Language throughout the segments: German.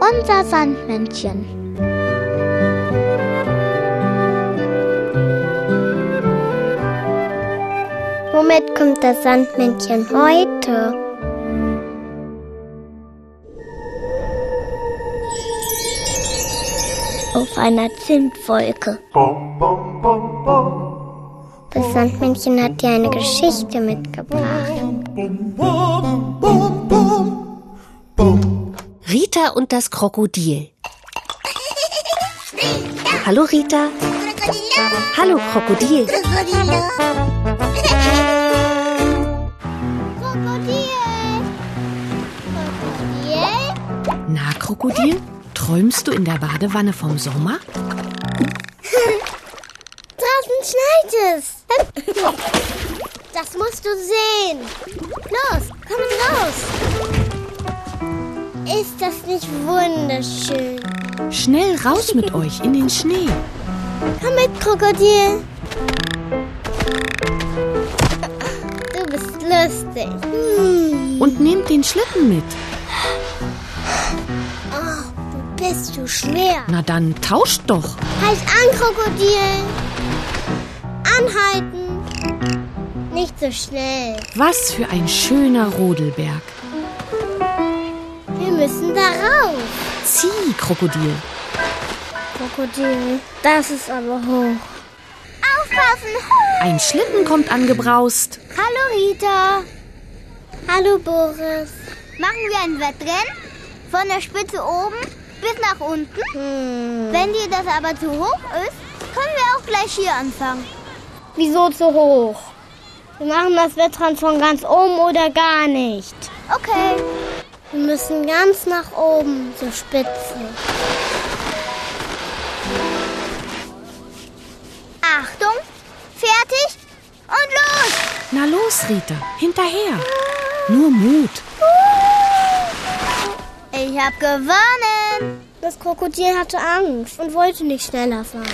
Unser Sandmännchen. Womit kommt das Sandmännchen heute? Auf einer Zimtwolke. Das Sandmännchen hat dir eine Geschichte mitgebracht. Rita und das Krokodil. Hallo Rita. Hallo Krokodil. Krokodil! Krokodil? Na, Krokodil? Träumst du in der Badewanne vom Sommer? Draußen schneit es. Das musst du sehen. Los, komm raus. Ist das nicht wunderschön? Schnell raus mit euch in den Schnee. Komm mit, Krokodil. Du bist lustig. Hm. Und nehmt den Schlitten mit. Oh, du bist so schwer. Na dann tauscht doch. Halt an, Krokodil. Anhalten. Nicht so schnell. Was für ein schöner Rodelberg. Wir müssen da rauf. Zieh, Krokodil. Krokodil, das ist aber hoch. Aufpassen! Ein Schlitten kommt angebraust. Hallo Rita. Hallo Boris. Machen wir ein Wettrennen? Von der Spitze oben bis nach unten? Hm. Wenn dir das aber zu hoch ist, können wir auch gleich hier anfangen. Wieso zu hoch? Wir machen das Wettrennen von ganz oben oder gar nicht. Okay. Wir müssen ganz nach oben zur Spitze. Achtung, fertig und los! Na los, Rita, hinterher. Nur Mut. Ich hab gewonnen. Das Krokodil hatte Angst und wollte nicht schneller fahren.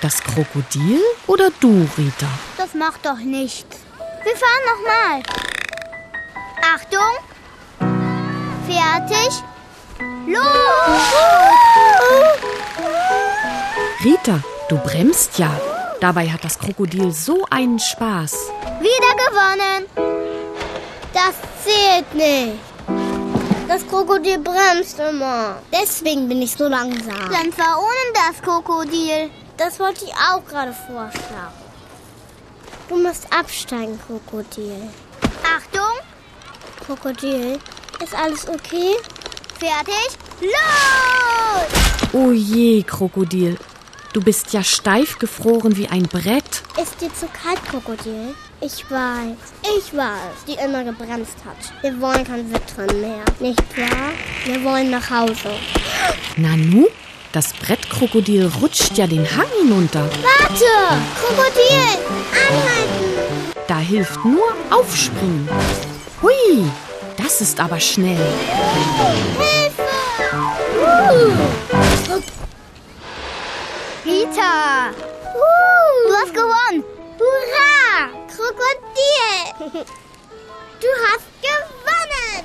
Das Krokodil oder du, Rita? Das macht doch nichts. Wir fahren nochmal. Achtung, fertig, los! Rita, du bremst ja. Dabei hat das Krokodil so einen Spaß. Wieder gewonnen. Das zählt nicht. Das Krokodil bremst immer. Deswegen bin ich so langsam. Dann fahr ohne das Krokodil. Das wollte ich auch gerade vorschlagen. Du musst absteigen, Krokodil. Achtung, Krokodil, ist alles okay? fertig, los! Oh je, Krokodil. Du bist ja steif gefroren wie ein Brett. Ist dir zu kalt, Krokodil? Ich weiß. Ich war es, die immer gebremst hat. Wir wollen kein Wettrennen mehr. Nicht wahr? Wir wollen nach Hause. Nanu, das Brettkrokodil rutscht ja den Hang hinunter. Warte! Krokodil! Anhalten! Da hilft nur Aufspringen. Hui, das ist aber schnell. Rita, Uh, du hast gewonnen. hurra! Krokodil! Du hast gewonnen!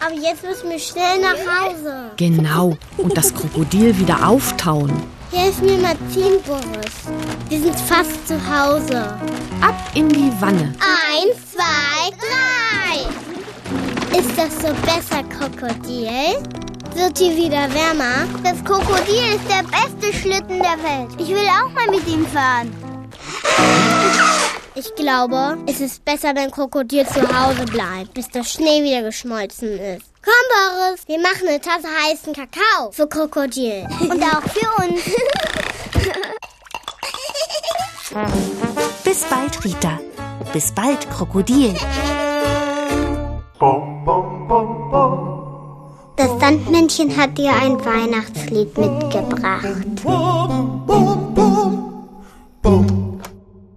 Aber jetzt müssen wir schnell nach Hause. Genau. Und das Krokodil wieder auftauen. Hilf mir mal ziehen, Boris. Wir sind fast zu Hause. Ab in die Wanne. Eins, zwei, drei. Ist das so besser, Krokodil? Wird dir wieder wärmer? Das Krokodil ist der beste Schlitten der Welt. Ich will auch mal mit ihm fahren. Ich glaube, es ist besser, wenn Krokodil zu Hause bleibt, bis der Schnee wieder geschmolzen ist. Komm, Boris, wir machen eine Tasse heißen Kakao für Krokodil. Und auch für uns. Bis bald, Rita. Bis bald, Krokodil. Sandmännchen hat dir ein Weihnachtslied mitgebracht.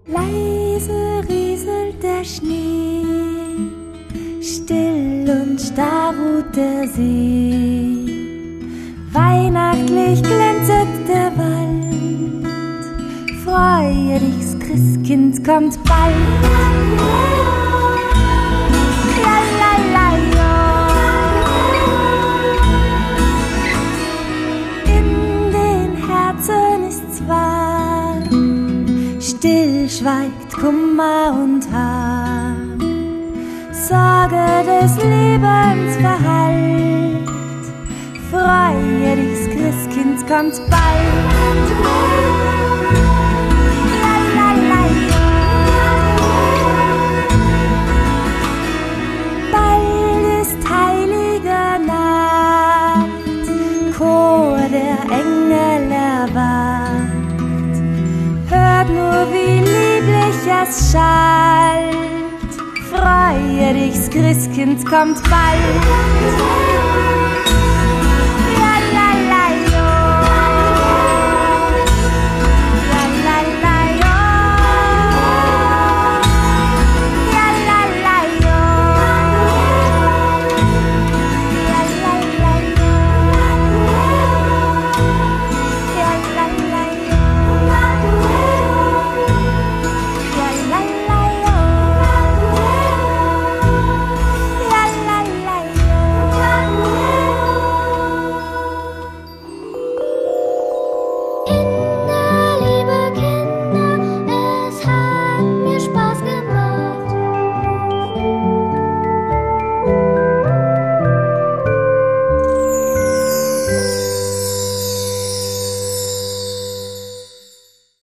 Leise rieselt der Schnee, still und starr ruht der See. Weihnachtlich glänzet der Wald, freue dich, Christkind kommt bald. Kummer und Harm. Sorge des Lebens verhallt. Freue dich, Christkind kommt bald. Es schallt. Freue dich, Christkind kommt bald.